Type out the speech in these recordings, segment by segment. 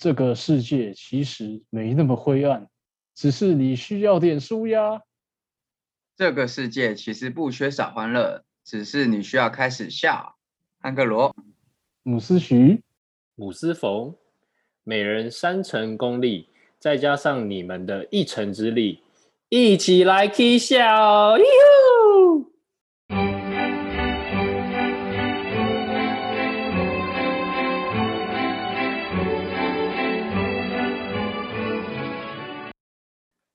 这个世界其实没那么灰暗，只是你需要点纾压。这个世界其实不缺少欢乐，只是你需要开始笑。安克罗，姆斯徐，姆斯冯，每人三成功力，再加上你们的一成之力，一起来 K 笑。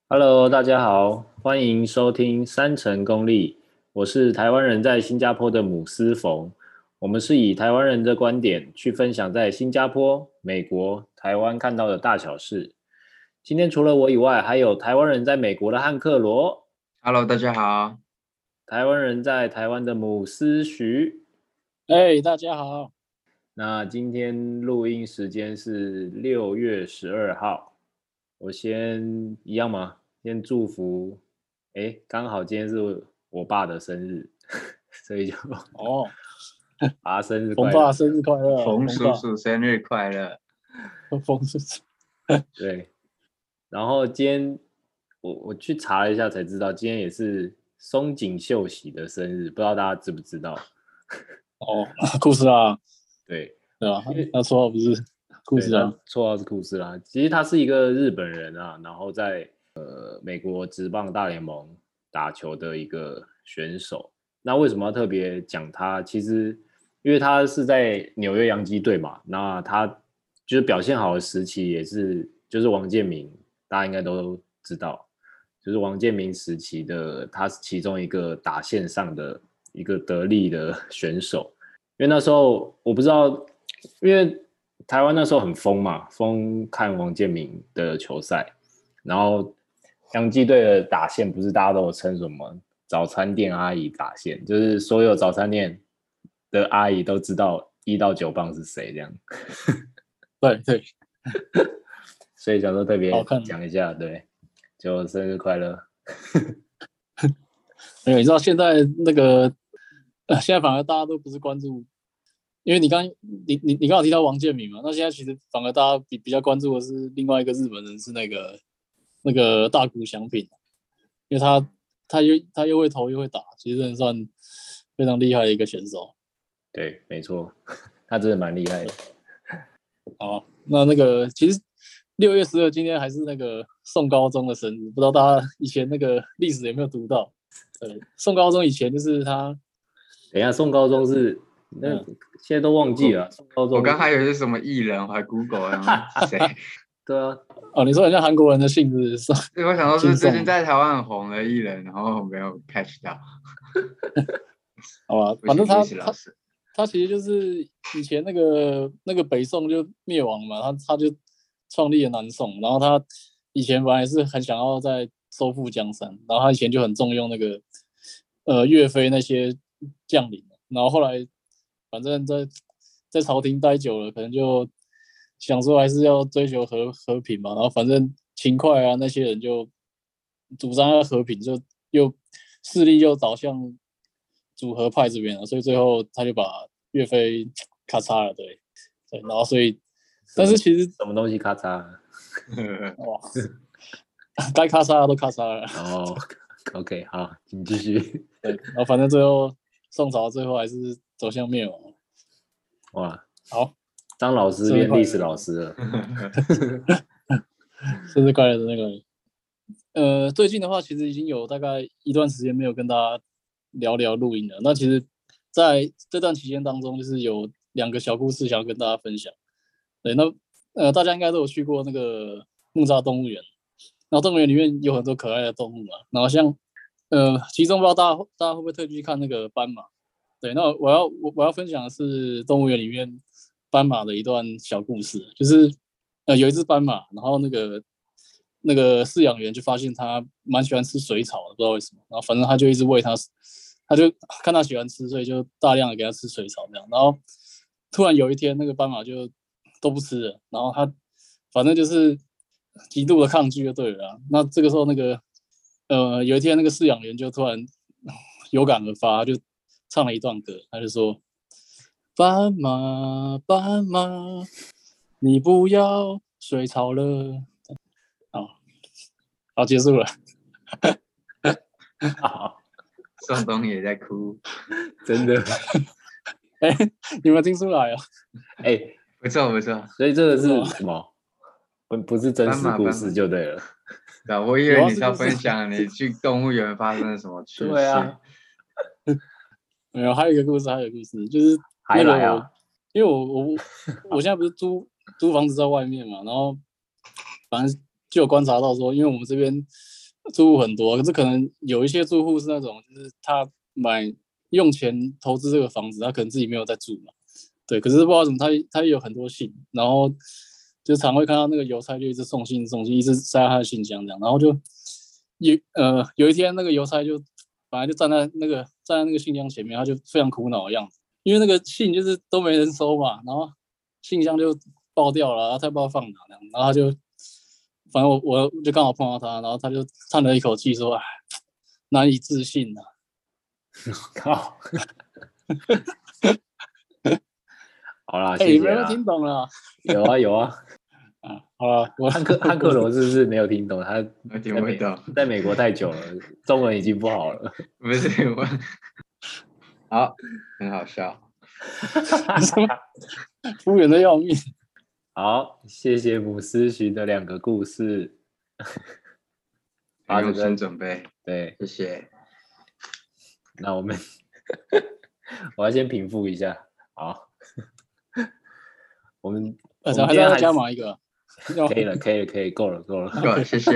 Hello，大家好，欢迎收听三成功力。我是台湾人在新加坡的姆斯冯。我们是以台湾人的观点去分享在新加坡、美国、台湾看到的大小事。今天除了我以外，还有台湾人在美国的汉克罗。Hello，大家好。台湾人在台湾的姆斯徐。哎，hey, 大家好。那今天录音时间是六月十二号。我先一样吗？先祝福，哎，刚好今天是我爸的生日，所以就哦，啊，生日快乐，冯爸生日快乐，冯叔叔生日快乐，冯叔叔，对。然后今天我我去查了一下才知道，今天也是松井秀喜的生日，不知道大家知不知道？哦，故事啊，对对吧？因为他说不是。库斯拉，绰号是库斯拉。其实他是一个日本人啊，然后在呃美国职棒大联盟打球的一个选手。那为什么要特别讲他？其实因为他是在纽约洋基队嘛，那他就是表现好的时期也是就是王建民，大家应该都知道，就是王建民时期的他是其中一个打线上的一个得力的 选手。因为那时候我不知道，因为。台湾那时候很疯嘛，疯看王建民的球赛，然后洋基队的打线不是大家都有称什么早餐店阿姨打线，就是所有早餐店的阿姨都知道一到九棒是谁这样。对 对，所以想说特别讲一下，对，就生日快乐。没有，你知道现在那个，现在反而大家都不是关注。因为你刚你你你刚好提到王建民嘛，那现在其实反而大家比比较关注的是另外一个日本人，是那个那个大谷翔平，因为他他又他又会投又会打，其实算非常厉害的一个选手。对，没错，他真的蛮厉害的。好，那那个其实六月十二今天还是那个宋高宗的生日，不知道大家以前那个历史有没有读到？对，宋高宗以前就是他。等一下，宋高宗是。那现在都忘记了。我刚还以为是什么艺人，我还 Google 啊 谁？对啊，哦，你说人家韩国人的姓氏是？对，我想说是最近在台湾很红的艺人，然后没有 catch 到。好吧，反正他他他其实就是以前那个那个北宋就灭亡嘛，他他就创立了南宋，然后他以前本来是很想要在收复江山，然后他以前就很重用那个呃岳飞那些将领，然后后来。反正在在朝廷待久了，可能就想说还是要追求和和平嘛。然后反正秦桧啊那些人就主张要和平，就又势力又倒向主和派这边了。所以最后他就把岳飞咔嚓了，对对。然后所以，但是其实什么东西咔嚓？哇，该咔嚓的都咔嚓了。哦，OK，好，请继续。对，然后反正最后宋朝最后还是。走向灭亡，哇！好，张老师变历史老师了。生日快乐的那个，呃，最近的话，其实已经有大概一段时间没有跟大家聊聊录音了。那其实在这段期间当中，就是有两个小故事想要跟大家分享。对，那呃，大家应该都有去过那个木栅动物园，然后动物园里面有很多可爱的动物嘛。然后像呃，其中不知道大家大家会不会特地去看那个斑马？对，那我要我我要分享的是动物园里面斑马的一段小故事，就是呃有一只斑马，然后那个那个饲养员就发现它蛮喜欢吃水草的，不知道为什么，然后反正他就一直喂它，他就看它喜欢吃，所以就大量的给它吃水草这样，然后突然有一天那个斑马就都不吃了，然后它反正就是极度的抗拒就对了，那这个时候那个呃有一天那个饲养员就突然 有感而发就。唱了一段歌，他就说：“斑马，斑马，你不要水草了。好，好，结束了。好，宋冬野在哭，真的。哎、欸，你们听出来啊？哎、欸，不错不错。所以这个是什么？不不是真实故事就对了。对，我以为你是要分享你去动物园发生了什么趣事。对啊。没有，还有一个故事，还有一个故事，就是还来啊。因为我我 我现在不是租租房子在外面嘛，然后反正就有观察到说，因为我们这边住户很多，可是可能有一些住户是那种，就是他买用钱投资这个房子，他可能自己没有在住嘛，对，可是不知道怎么他他也有很多信，然后就常会看到那个邮差就一直送信送信，一直塞他的信箱这样，然后就有呃有一天那个邮差就本来就站在那个站在那个信箱前面，他就非常苦恼的样子。因为那个信就是都没人收嘛，然后信箱就爆掉了，然后他不知道放哪，然后他就，反正我我就刚好碰到他，然后他就叹了一口气说：“哎，难以置信呐、啊！”靠！好啦，哎、欸，你们有听懂 了？有啊有啊，啊，好了，我汉克 汉克罗是不是没有听懂？他听不懂，在美国太久了，中文已经不好了。不是我。好，很好笑，敷衍的要命。好，谢谢姆斯寻的两个故事，用心准备。对，谢谢。那我们，我要先平复一下。好，我们，呃，还要再加码一个。可以了，可以了，可以，够了，够了，够了，谢谢。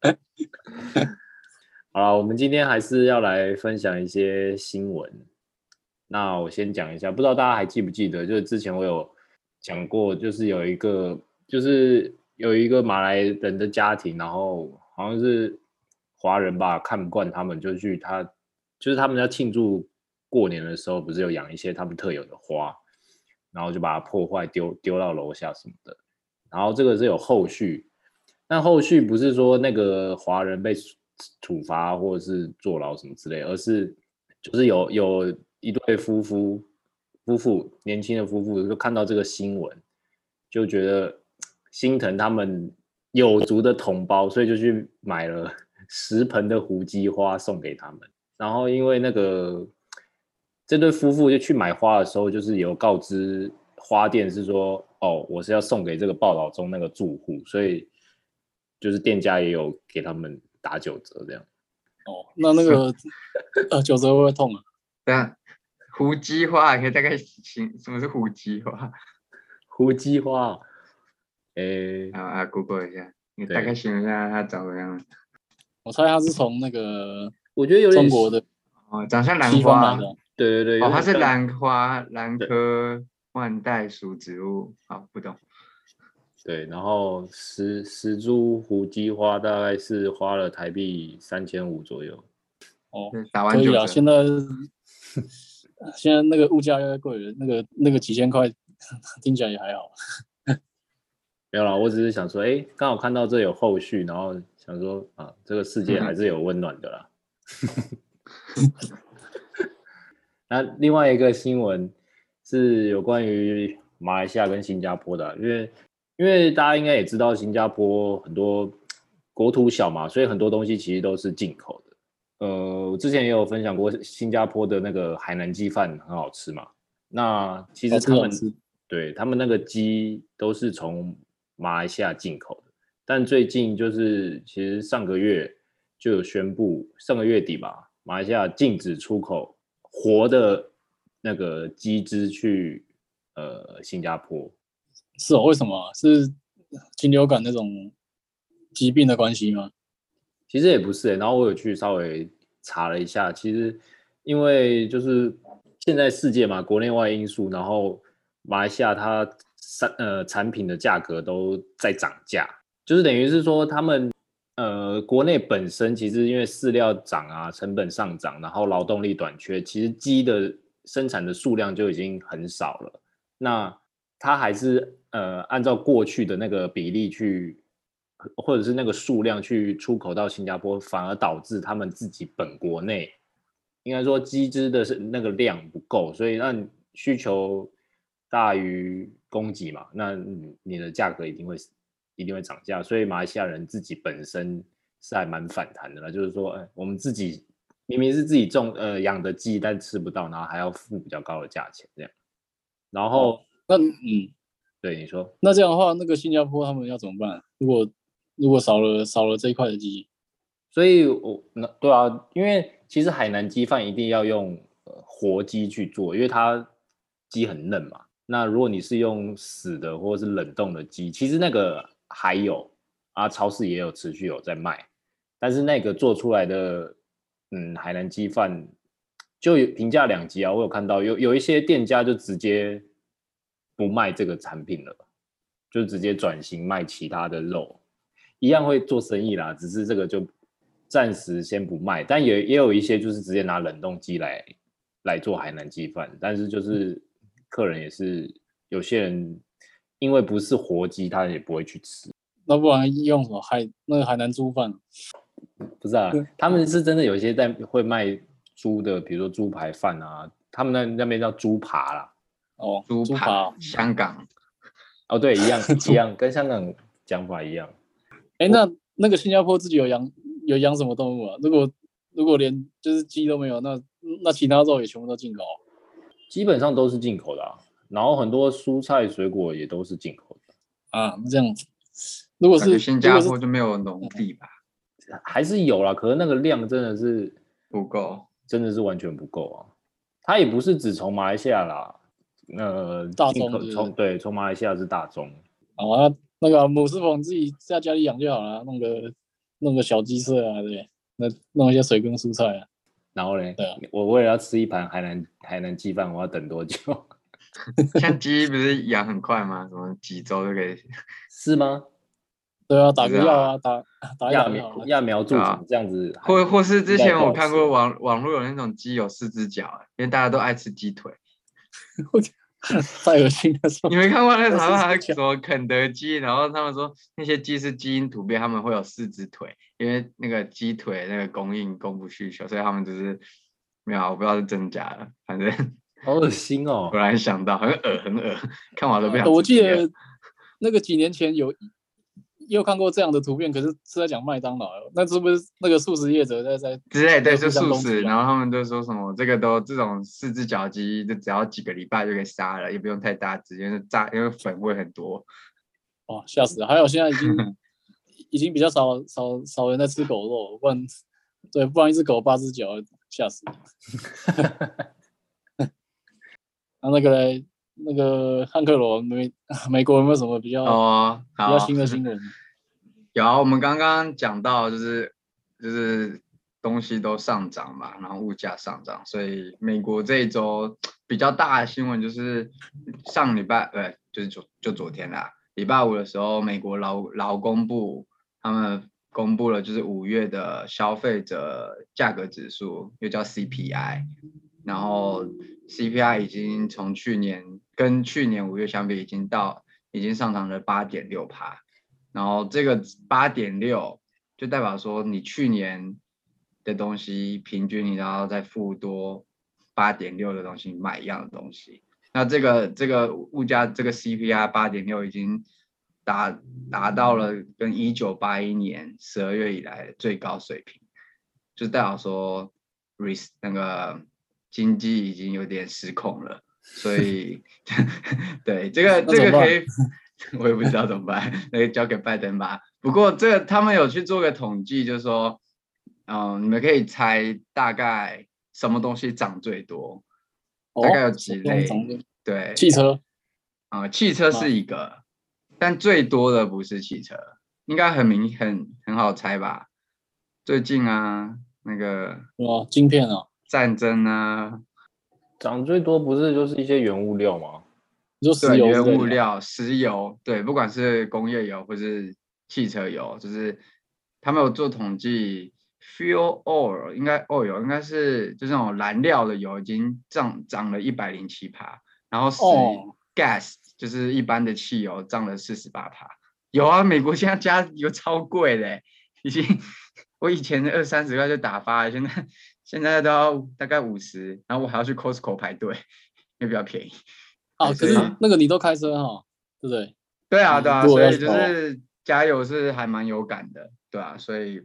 好了，我们今天还是要来分享一些新闻。那我先讲一下，不知道大家还记不记得，就是之前我有讲过，就是有一个，就是有一个马来人的家庭，然后好像是华人吧，看不惯他们，就去他，就是他们要庆祝过年的时候，不是有养一些他们特有的花，然后就把它破坏，丢丢到楼下什么的。然后这个是有后续，但后续不是说那个华人被。处罚或者是坐牢什么之类，而是就是有有一对夫妇，夫妇年轻的夫妇就看到这个新闻，就觉得心疼他们有族的同胞，所以就去买了 十盆的胡姬花送给他们。然后因为那个这对夫妇就去买花的时候，就是有告知花店是说，哦，我是要送给这个报道中那个住户，所以就是店家也有给他们。打九折这样，哦，那那个 呃九折会不会痛啊？对啊，胡姬花可以大概形什么是胡姬花？胡姬花，诶，啊啊，Google 一下，你大概形容一下它长什么样子？我猜它是从那个，我觉得有点中国的哦，长像兰花，对对对，哦，它是兰花，兰科万代属植物，好，不懂。对，然后十十株胡姬花大概是花了台币三千五左右。哦，打完就可以啊。现在现在那个物价越来越贵了，那个那个几千块听起来也还好。没有啦，我只是想说，哎，刚好看到这有后续，然后想说啊，这个世界还是有温暖的啦。那另外一个新闻是有关于马来西亚跟新加坡的，因为。因为大家应该也知道，新加坡很多国土小嘛，所以很多东西其实都是进口的。呃，我之前也有分享过，新加坡的那个海南鸡饭很好吃嘛。那其实他们对他们那个鸡都是从马来西亚进口的，但最近就是其实上个月就有宣布，上个月底吧，马来西亚禁止出口活的那个鸡只去呃新加坡。是哦，为什么？是禽流感那种疾病的关系吗？其实也不是、欸、然后我有去稍微查了一下，其实因为就是现在世界嘛，国内外因素，然后马来西亚它产呃产品的价格都在涨价，就是等于是说他们呃国内本身其实因为饲料涨啊，成本上涨，然后劳动力短缺，其实鸡的生产的数量就已经很少了。那它还是。呃，按照过去的那个比例去，或者是那个数量去出口到新加坡，反而导致他们自己本国内，应该说鸡只的是那个量不够，所以让需求大于供给嘛，那你的价格一定会一定会涨价，所以马来西亚人自己本身是还蛮反弹的啦，就是说，哎，我们自己明明是自己种呃养的鸡，但吃不到，然后还要付比较高的价钱这样。然后，哦、那嗯，对你说，那这样的话，那个新加坡他们要怎么办？如果如果少了少了这一块的鸡，所以我那对啊，因为其实海南鸡饭一定要用、呃、活鸡去做，因为它鸡很嫩嘛。那如果你是用死的或者是冷冻的鸡，其实那个还有啊，超市也有持续有在卖，但是那个做出来的嗯海南鸡饭就评价两极啊。我有看到有有一些店家就直接不卖这个产品了，就直接转型卖其他的肉，一样会做生意啦，只是这个就暂时先不卖。但也也有一些就是直接拿冷冻鸡来来做海南鸡饭，但是就是。嗯客人也是，有些人因为不是活鸡，他也不会去吃。那不然用什么海那个海南猪饭？不是啊，他们是真的有一些在会卖猪的，比如说猪排饭啊，他们那那边叫猪扒啦。哦，猪扒，香港。哦，对，一样 一样，跟香港讲法一样。哎、欸，那那个新加坡自己有养有养什么动物啊？如果如果连就是鸡都没有，那那其他肉也全部都进口？基本上都是进口的啊，然后很多蔬菜水果也都是进口的啊。这样子，如果是新加坡就没有农地吧？还是有啦，可是那个量真的是不够，真的是完全不够啊。它也不是只从马来西亚啦，呃，大宗从对从马来西亚是大宗。啊，那个母狮棚自己在家里养就好了，弄个弄个小鸡舍啊，对，那弄一些水耕蔬菜啊。然后嘞，对啊，我为了要吃一盘海南海南鸡饭，我要等多久？像鸡不是养很快吗？什么几周就可以？是吗？对啊，打个药啊，打打揠苗揠苗助长这样子。或或是之前我看过网网络有那种鸡有四只脚，因为大家都爱吃鸡腿。太恶心了！你没看过那个台湾什么肯德基，然后他们说那些鸡是基因突变，他们会有四只腿，因为那个鸡腿那个供应供不需求，所以他们就是没有，我不知道是真假的，反正 好恶心哦！突然想到，很恶很恶，看完都不想。我记得那个几年前有。又看过这样的图片，可是是在讲麦当劳，那是不是那个素食业者在在之类？对，是素食。然后他们都说什么这个都这种四只脚鸡，就只要几个礼拜就可以杀了，也不用太大只，因为炸，因为粉会很多。哦，吓死了！还有现在已经已经比较少少少人在吃狗肉，不然对，不然一只狗八只脚，吓死了。那那个嘞？那个汉克罗美 美国有没有什么比较哦好比较新的新闻？有啊，我们刚刚讲到就是就是东西都上涨嘛，然后物价上涨，所以美国这一周比较大的新闻就是上礼拜对，就是昨就昨天啦，礼拜五的时候，美国劳劳工部他们公布了就是五月的消费者价格指数，又叫 CPI，然后 CPI 已经从去年。跟去年五月相比，已经到已经上涨了八点六趴，然后这个八点六就代表说你去年的东西平均你然后再付多八点六的东西买一样的东西，那这个这个物价这个 CPI 八点六已经达达到了跟一九八一年十二月以来最高水平，就代表说 risk 那个经济已经有点失控了。所以，对这个这个可以，我也不知道怎么办，那个交给拜登吧。不过这个他们有去做个统计，就是说，嗯，你们可以猜大概什么东西涨最多？大概有几类？对，汽车。啊、嗯，汽车是一个，但最多的不是汽车，应该很明很很好猜吧？最近啊，那个哇，晶片啊，战争啊。涨最多不是就是一些原物料吗？就石油，原物料，石油，对，不管是工业油或是汽车油，就是他们有做统计，fuel oil 应该 oil 应该是就是那种燃料的油已经涨涨了一百零七趴，然后是 gas 就是一般的汽油涨了四十八趴。有啊，美国现在加油超贵的，已经我以前二三十块就打发了，现在。现在都要大概五十，然后我还要去 Costco 排队，也比较便宜。哦，可是那个你都开车哈，对不对？对啊，对啊，所以就是加油是还蛮有感的，对啊，所以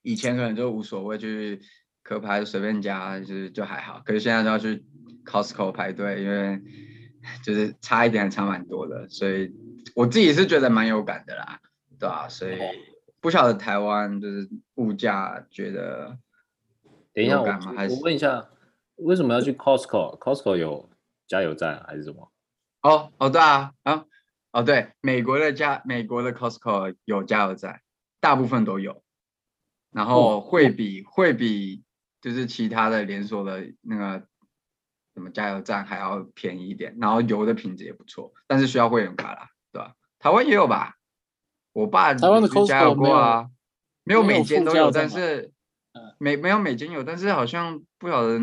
以前可能就无所谓，就是壳牌随便加，就是就还好。可是现在都要去 Costco 排队，因为 就是差一点还差蛮多的，所以我自己是觉得蛮有感的啦，对啊，所以不晓得台湾就是物价觉得，等一下我我问一下，为什么要去 Costco？Costco 有加油站还是什么？哦哦，对啊啊。哦，对，美国的加美国的 Costco 有加油站，大部分都有，然后会比、哦、会比就是其他的连锁的那个什么加油站还要便宜一点，然后油的品质也不错，但是需要会员卡啦，对吧？台湾也有吧？我爸台湾的 Costco 加油过啊，没有，没有每间都有，但是没没有美金有，但是好像不晓得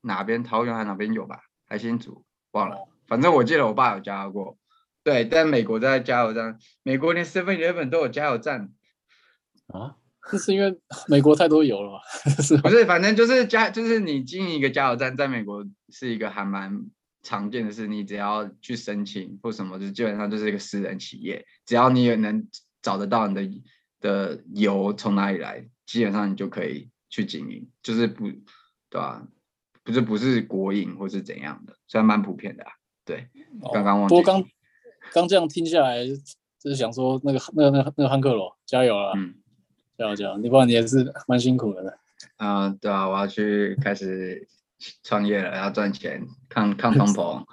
哪边桃园还哪边有吧？还新竹忘了，反正我记得我爸有加油过。对，但美国在加油站，美国连 Seven Eleven 都有加油站啊？这是因为美国太多油了吧？是吧？不是，反正就是加，就是你经营一个加油站，在美国是一个还蛮常见的事。你只要去申请或什么，就基本上就是一个私人企业，只要你也能找得到你的的油从哪里来，基本上你就可以去经营，就是不，对吧、啊？不是不是国营或是怎样的，虽然蛮普遍的啊。对，刚刚忘记。哦刚刚这样听下来，就是想说那个那个那个那个汉克罗加油啊！嗯，加油加油！你不然你也是蛮辛苦的。啊、呃，对啊，我要去开始创业了，要赚钱，抗抗通 膨，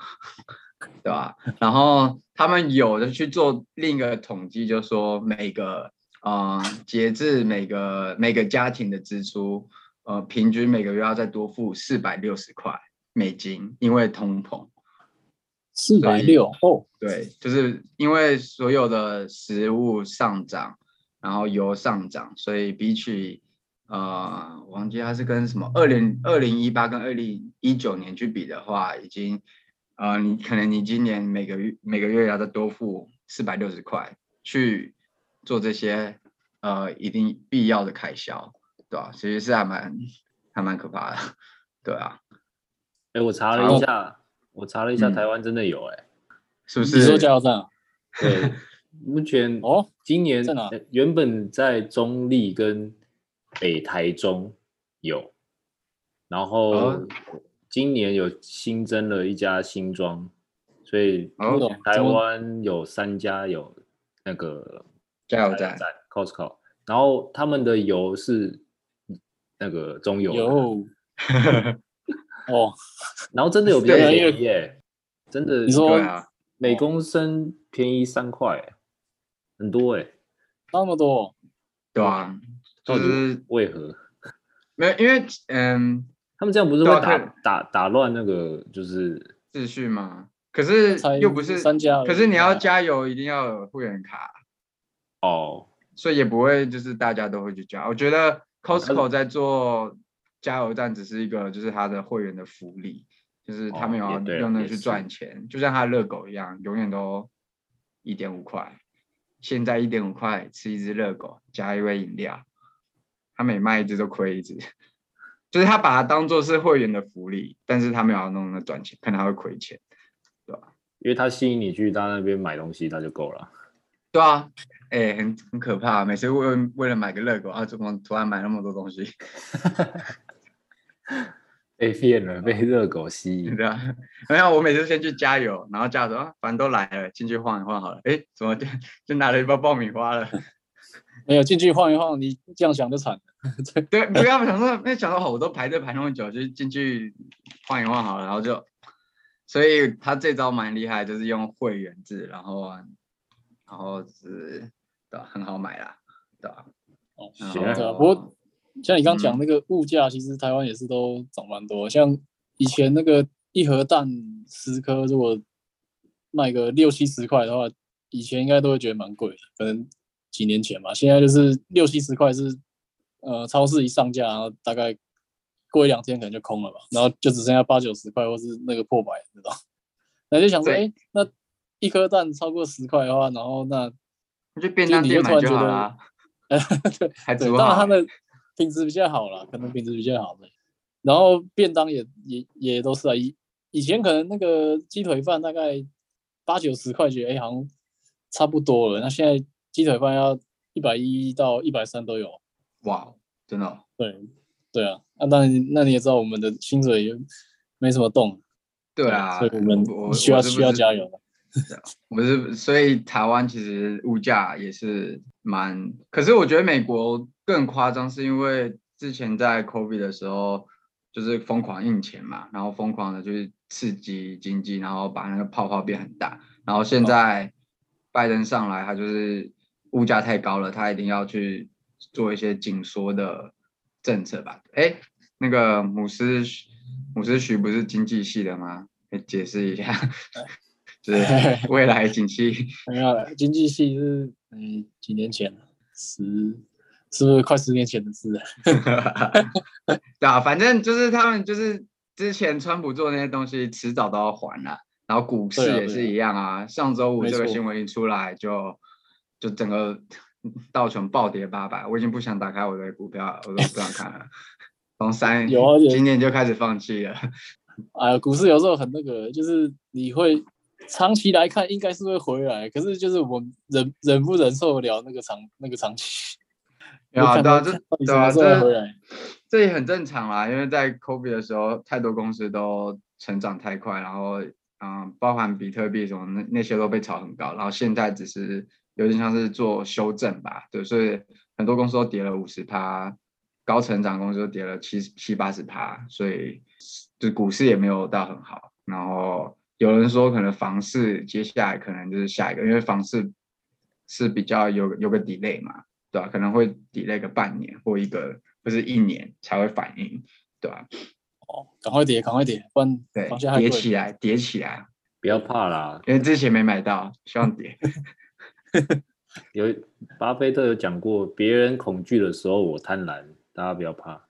对吧？然后他们有的去做另一个统计，就是说每个啊、呃，截至每个每个家庭的支出，呃，平均每个月要再多付四百六十块美金，因为通膨。四百六哦，对，就是因为所有的食物上涨，然后油上涨，所以比起呃，我忘记它是跟什么二零二零一八跟二零一九年去比的话，已经呃，你可能你今年每个月每个月要再多付四百六十块去做这些呃一定必要的开销，对吧？其实是还蛮还蛮可怕的，对啊。哎，我查了一下。我查了一下，台湾真的有哎、欸嗯，是不是？你说加油站？对，目前哦，今年原本在中立跟北台中有，然后今年有新增了一家新庄，所以台湾有三家有那个加油站，Costco，然后他们的油是那个中油。油。哦，然后真的有比较便宜耶，真的，你说每公升便宜三块，很多哎，那么多，对啊，就是为何？没有，因为嗯，他们这样不是会打打打乱那个就是秩序吗？可是又不是三家，可是你要加油一定要有会员卡哦，所以也不会就是大家都会去加。我觉得 Costco 在做。加油站只是一个，就是他的会员的福利，就是他们有要用那去赚钱，就像他的热狗一样，永远都一点五块。现在一点五块吃一只热狗加一杯饮料，他每卖一只都亏一只，就是他把它当做是会员的福利，但是他没有要弄那赚钱，可能他会亏钱，对吧？因为他吸引你去他那边买东西，那就够了。对啊，哎、欸，很很可怕，每次为为了买个热狗啊，怎么突然买那么多东西？被骗了，被热狗吸引。对啊，没有，我每次先去加油，然后加油说，反正都来了，进去晃一晃好了。哎，怎么就就拿了一包爆米花了？没有进去晃一晃，你这样想就惨了。对，不要想说，那想说好，我都排队排那么久，就进去晃一晃好了，然后就，所以他这招蛮厉害，就是用会员制，然后然后是对很好买啦，对吧？哦，行啊，不过。像你刚讲那个物价，其实台湾也是都涨蛮多。嗯。像以前那个一盒蛋十颗，如果卖个六七十块的话，以前应该都会觉得蛮贵的。可能几年前嘛，现在就是六七十块是，呃，超市一上架，然后大概过一两天可能就空了吧，然后就只剩下八九十块，或是那个破百，知道？那就想说，哎、欸，那一颗蛋超过十块的话，然后那就便当店买就好了。对，对，当然他们。品质比较好了，可能品质比较好的，然后便当也也也都是啊，以以前可能那个鸡腿饭大概八九十块钱，哎，好像差不多了。那现在鸡腿饭要一百一到一百三都有。哇，真的、哦？对，对啊。那当然，那你也知道我们的薪水也没什么动。对啊，所以我们需要需要加油的。不是，所以台湾其实物价也是蛮，可是我觉得美国更夸张，是因为之前在 COVID 的时候，就是疯狂印钱嘛，然后疯狂的就是刺激经济，然后把那个泡泡变很大，然后现在拜登上来，他就是物价太高了，他一定要去做一些紧缩的政策吧？哎，那个姆斯姆斯徐不是经济系的吗？可以解释一下。就是未来景气 没有了，经济系是嗯几年前十是不是快十年前的事了？对啊，反正就是他们就是之前川普做那些东西，迟早都要还了。然后股市也是一样啊，啊啊上周五这个新闻一出来就，就就整个道琼暴跌八百，我已经不想打开我的股票，我都不想看了。从三有、啊、今年就开始放弃了。哎呀，股市有时候很那个，就是你会。长期来看应该是会回来，可是就是我忍忍不忍受得了那个长 那个长期。啊，对啊，这对啊，这这也很正常啦，因为在 COVID 的时候，太多公司都成长太快，然后嗯，包含比特币什么那那些都被炒很高，然后现在只是有点像是做修正吧，对，所以很多公司都跌了五十趴，高成长公司都跌了七七八十趴，所以就股市也没有到很好，然后。有人说可能房市接下来可能就是下一个，因为房市是比较有有个 delay 嘛，对吧？可能会 delay 个半年或一个或是一年才会反应，对吧？哦，赶快跌，赶快跌，不然对，跌起来，跌起来，不要怕啦，因为之前没买到，希望跌。有巴菲特有讲过，别人恐惧的时候我贪婪，大家不要怕。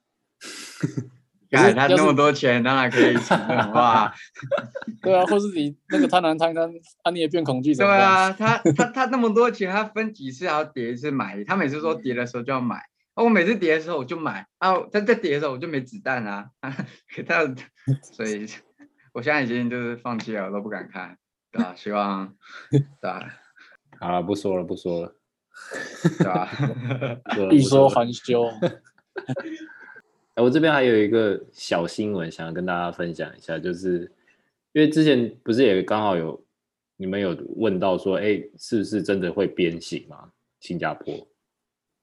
看 他那么多钱，当然可以哇。对啊，或是你那个贪婪贪贪，啊你也变恐惧。对啊，他他他那么多钱，他分几次还要跌一次买？他每次说跌的时候就要买，啊、我每次跌的时候我就买啊，他在跌的时候我就没子弹啊。他所以我现在已经就是放弃了，我都不敢看。对啊，希望对啊。好了，不说了，不说了。对吧？欲说还休。我这边还有一个小新闻，想要跟大家分享一下，就是因为之前不是也刚好有你们有问到说，哎，是不是真的会鞭刑吗？新加坡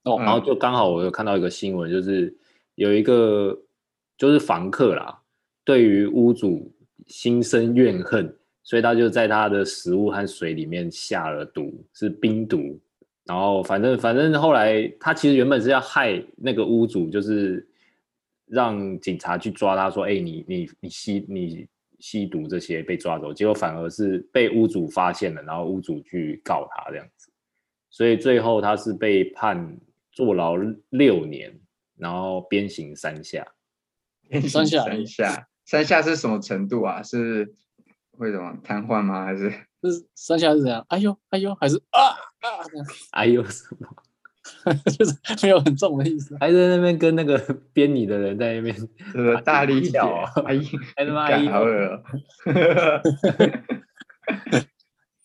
哦，然后就刚好我有看到一个新闻，就是有一个就是房客啦，对于屋主心生怨恨，所以他就在他的食物和水里面下了毒，是冰毒。然后反正反正后来他其实原本是要害那个屋主，就是。让警察去抓他，说：“哎、欸，你你你吸你吸毒这些被抓走，结果反而是被屋主发现了，然后屋主去告他这样子，所以最后他是被判坐牢六年，然后鞭刑三下。三下，三下，三下是什么程度啊？是会什么瘫痪吗？还是？是三下是怎样？哎呦哎呦，还是啊啊？哎呦什么？” 就是没有很重的意思，还在那边跟那个编你的人在那边，大力小阿姨，还他妈阿姨好恶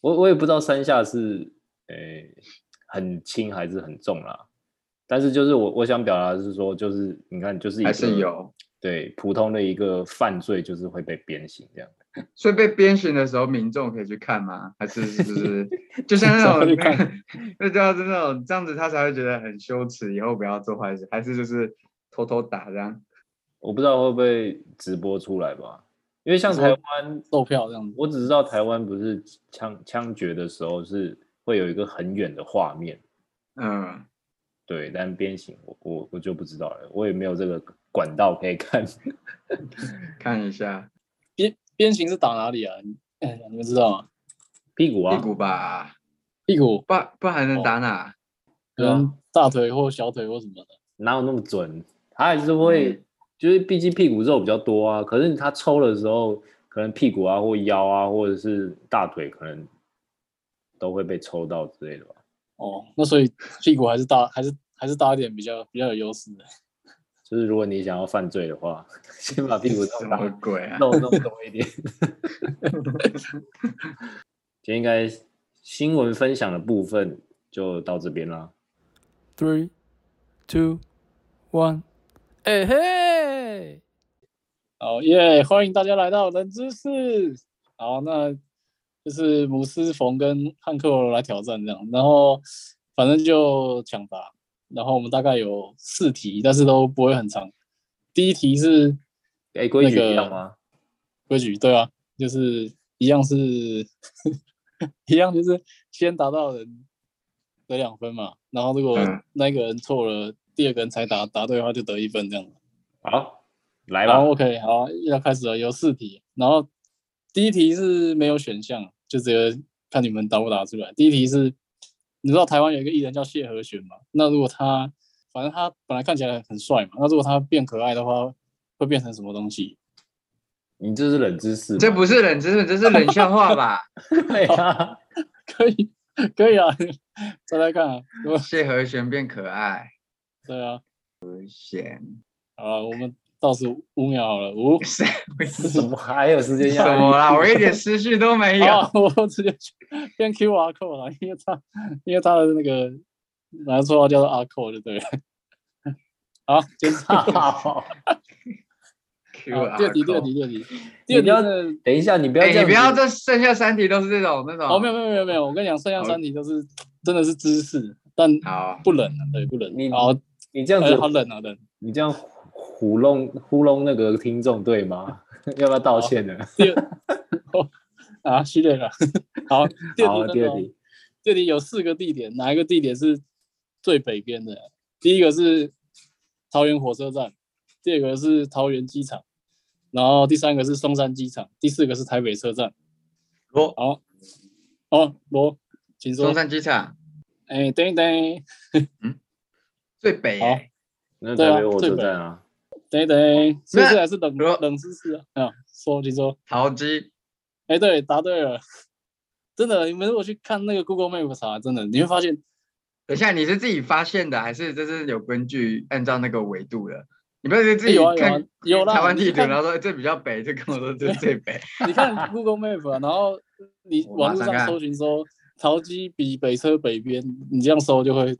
我我也不知道三下是诶、欸、很轻还是很重啦，但是就是我我想表达的是说，就是你看就是一个还是有对普通的一个犯罪，就是会被鞭刑这样。所以被鞭刑的时候，民众可以去看吗？还是是不是就像那种那就要是那种这样子，他才会觉得很羞耻，以后不要做坏事？还是就是偷偷打这样？我不知道会不会直播出来吧？因为像台湾售票这样子，我只知道台湾不是枪枪决的时候是会有一个很远的画面，嗯，对，但鞭刑我我我就不知道了，我也没有这个管道可以看，看一下。鞭刑是打哪里啊？你们知道吗？屁股啊，屁股吧，屁股，不不还能打哪？哦、可能大腿或小腿或什么的。哪有那么准？他还是会，嗯、就是毕竟屁股肉比较多啊。可是他抽的时候，可能屁股啊或腰啊或者是大腿，可能都会被抽到之类的吧。哦，那所以屁股还是大，还是还是大一点比较比较有优势的。就是如果你想要犯罪的话，先把屁股弄大，鬼啊？弄弄多一点。今天应该新闻分享的部分就到这边啦。Three, two, one，哎嘿！好耶！欢迎大家来到冷知识。好，那就是姆斯冯跟汉克罗来挑战这样，然后反正就抢答。然后我们大概有四题，但是都不会很长。第一题是，哎，规矩一样吗？规矩对啊，就是一样是，一样就是先答到的人得两分嘛。然后如果那个人错了，嗯、第二个人才答答对的话就得一分这样。好，来吧。OK，好，要开始了，有四题。然后第一题是没有选项，就直接看你们答不答出来。第一题是。你知道台湾有一个艺人叫谢和弦吗？那如果他，反正他本来看起来很帅嘛，那如果他变可爱的话，会变成什么东西？你这是冷知识，这不是冷知识，这是冷笑话吧？对啊，可以，可以啊，再来看啊。谢和弦变可爱，对啊，和弦。好了，我们。倒数五秒好了，五，什么还有时间要？什么啦？我一点思绪都没有。我直接变 Q R code 了，因为他因为他的那个拿绰号叫做阿扣，就对了。好，结束。好。第二题，第二题，第二题。第二题，等一下，你不要，你不要，这剩下三题都是这种那种。哦，没有没有没有没有，我跟你讲，剩下三题都是真的是知识，但不冷啊，对，不冷。你好，你这样子好冷啊，冷。你这样。糊弄糊弄那个听众对吗？要不要道歉呢？啊，系列了。好，第二 题，第二题，这里有四个地点，哪一个地点是最北边的？第一个是桃园火车站，第二个是桃园机场，然后第三个是松山机场，第四个是台北车站。罗，好，哦，罗，请说。松山机场。哎，等一等。嗯，最北。好，那台北火车站啊。对对，这次还是冷冷知识啊！啊，说你说，桃机，哎，对，答对了，真的，你们如果去看那个 Google Map 查，真的你会发现，等一下你是自己发现的，还是这是有根据按照那个纬度的？你不是自己看有台湾地图，然后说这比较北，就跟我说这 最北。你看 Google Map，然后你网络上搜寻说桃机比北车北边，你这样搜就会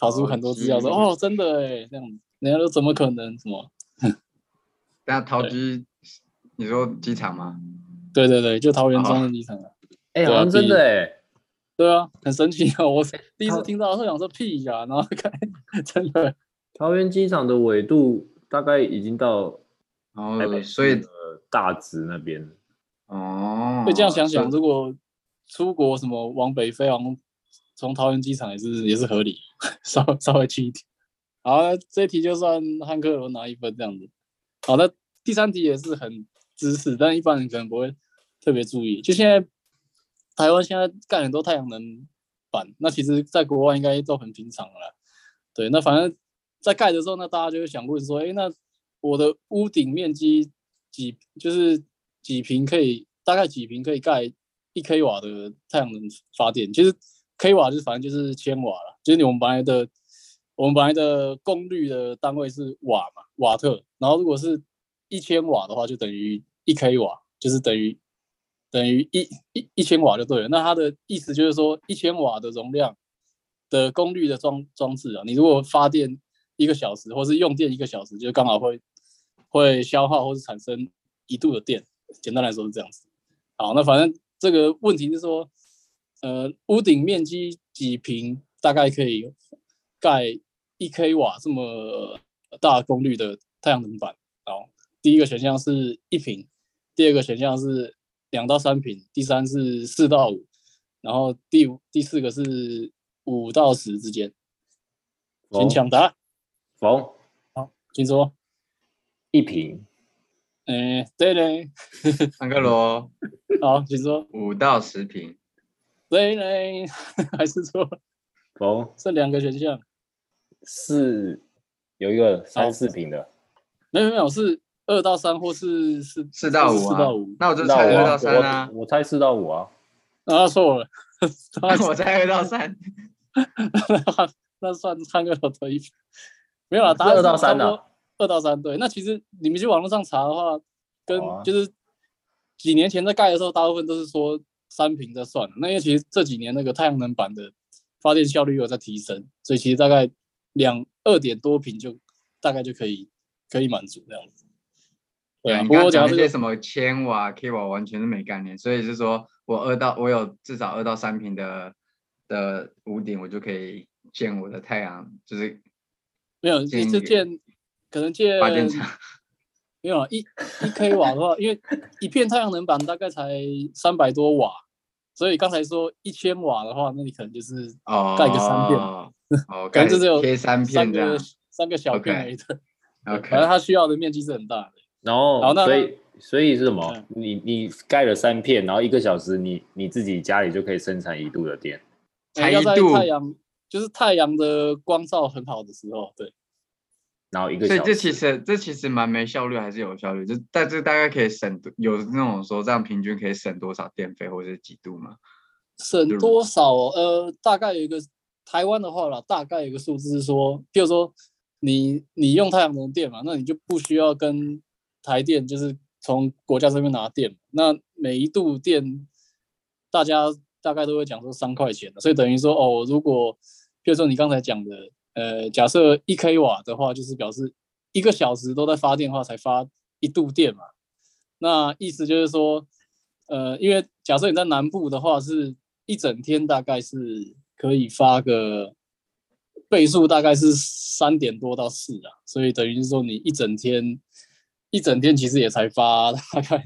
跑出很多资料说哦，真的哎，这样子，人家说怎么可能什么？那桃机，你说机场吗？对对对，就桃园中央机场啊。哎，好像真的哎。对啊，很神奇啊！我第一次听到，我想说屁呀，然后看，真的。桃园机场的纬度大概已经到，哦，所以大直那边。哦。所以这样想想，如果出国什么往北飞，往从桃园机场也是也是合理，稍稍微近一点。好，这一题就算汉克罗拿一分这样子。好的，第三题也是很知识，但一般人可能不会特别注意。就现在台湾现在盖很多太阳能板，那其实在国外应该都很平常了。对，那反正在盖的时候，那大家就会想问说，哎，那我的屋顶面积几，就是几平可以，大概几平可以盖一 k 瓦的太阳能发电？其实 k 瓦就是反正就是千瓦了，就是我们本来的。我们本来的功率的单位是瓦嘛，瓦特。然后如果是一千瓦的话，就等于一 k 瓦，就是等于等于一一一千瓦就对了。那它的意思就是说，一千瓦的容量的功率的装装置啊，你如果发电一个小时，或是用电一个小时，就刚好会会消耗或是产生一度的电。简单来说是这样子。好，那反正这个问题是说，呃，屋顶面积几平，大概可以盖。一 k 瓦这么大功率的太阳能板，好，第一个选项是一瓶，第二个选项是两到三瓶，第三是四到五，然后第五、第四个是五到十之间，请抢答。好，好，请说。一瓶。哎，对嘞。汉克罗。好，请说。五到十瓶。对嘞，还是错。好，这两个选项。是有一个三四瓶的，没有没有，是二到三或是是四到五啊，四到五，那我就猜二到三啊，我猜四到五啊，啊错了，我猜二到三，那算三个都可以，没有啊，答案二到三的，二到三，对。那其实你们去网络上查的话，跟就是几年前在盖的时候，大部分都是说三平在算。那因为其实这几年那个太阳能板的发电效率又在提升，所以其实大概两二点多平就大概就可以可以满足这样子。对啊，你不过我讲刚讲一些什么千瓦、k 瓦，完全是没概念。所以是说我二到我有至少二到三平的的屋顶，我就可以建我的太阳，就是没有，一次建可能建发电厂。没有一一 k 瓦的话，因为一片太阳能板大概才三百多瓦，所以刚才说一千瓦的话，那你可能就是盖个三片，哦，可能就只有贴三片这样，三个小片而已的。OK，反正它需要的面积是很大的。然后，好那所以所以是什么？嗯你你盖了三片，然后一个小时你，你你自己家里就可以生产一度的电。才要在太阳，就是太阳的光照很好的时候，对。然后一个小时，所以这其实这其实蛮没效率，还是有效率？就但这大概可以省有那种说这样平均可以省多少电费，或者是几度吗？省多少？呃，大概有一个台湾的话啦，大概有一个数字是说，譬如说你你用太阳能电嘛，那你就不需要跟台电就是从国家这边拿电，那每一度电大家大概都会讲说三块钱，所以等于说哦，如果比如说你刚才讲的。呃，假设一 k 瓦的话，就是表示一个小时都在发电的话，才发一度电嘛。那意思就是说，呃，因为假设你在南部的话，是一整天大概是可以发个倍数，大概是三点多到四啊，所以等于是说你一整天一整天其实也才发大概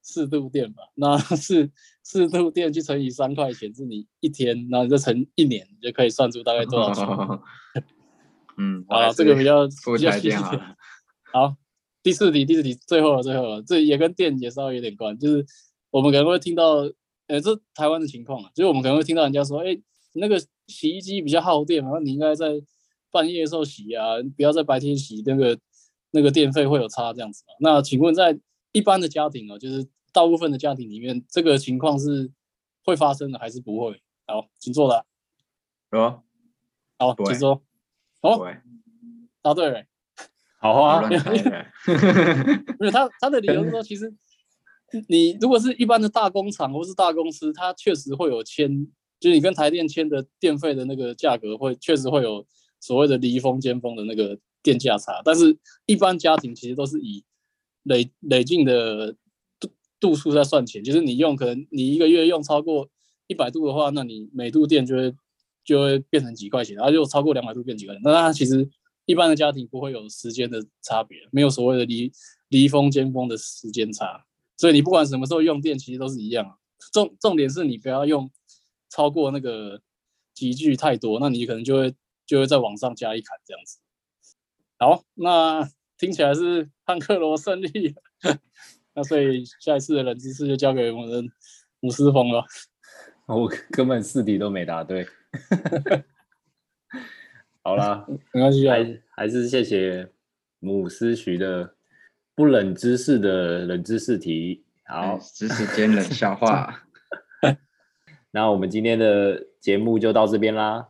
四度电吧。那四。四度电去乘以三块钱，是你一天，然后再乘一年，你就可以算出大概多少钱。哦、嗯，好，这个比较比较细一点。好，第四题，第四题，最后了，最后了，这也跟电也稍微有点关，就是我们可能会听到，呃，这台湾的情况啊，就是我们可能会听到人家说，哎，那个洗衣机比较耗电，然后你应该在半夜的时候洗啊，不要在白天洗，那个那个电费会有差这样子。那请问在一般的家庭哦，就是。大部分的家庭里面，这个情况是会发生的还是不会？好，请坐的。哦，好，请坐。哦，答对了。好啊。没有他，他的理由是说，其实你如果是一般的大工厂或是大公司，它确实会有签，就是你跟台电签的电费的那个价格会确实会有所谓的离峰尖峰的那个电价差，但是一般家庭其实都是以累累进的。度数在算钱，就是你用可能你一个月用超过一百度的话，那你每度电就会就会变成几块钱，然后就超过两百度变几块钱。那它其实一般的家庭不会有时间的差别，没有所谓的离离峰尖峰的时间差，所以你不管什么时候用电，其实都是一样。重重点是你不要用超过那个集聚太多，那你可能就会就会再往上加一砍这样子。好，那听起来是汉克罗胜利。那所以下一次的冷知识就交给我们的姆斯峰了。我根本四题都没答对。好啦，没关系啊，还还是谢谢姆斯徐的不冷知识的冷知识题。好，知识兼冷笑话。那我们今天的节目就到这边啦。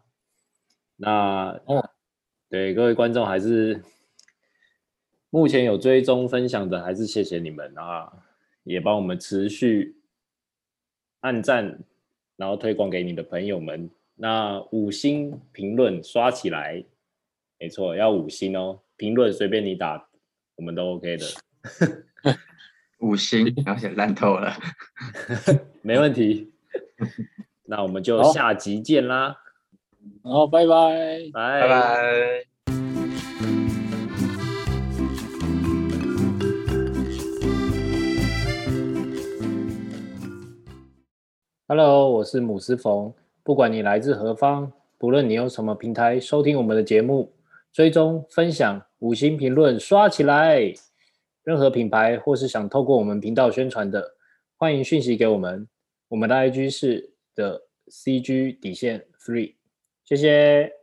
那哦，对各位观众还是。目前有追踪分享的，还是谢谢你们啊！也帮我们持续按赞，然后推广给你的朋友们。那五星评论刷起来，没错，要五星哦。评论随便你打，我们都 OK 的。五星，而且烂透了，没问题。那我们就下集见啦！好，拜拜，拜拜。Hello，我是姆斯冯。不管你来自何方，不论你用什么平台收听我们的节目，追踪、分享、五星评论刷起来。任何品牌或是想透过我们频道宣传的，欢迎讯息给我们。我们的 IG 是的 CG 底线 Free，。谢谢。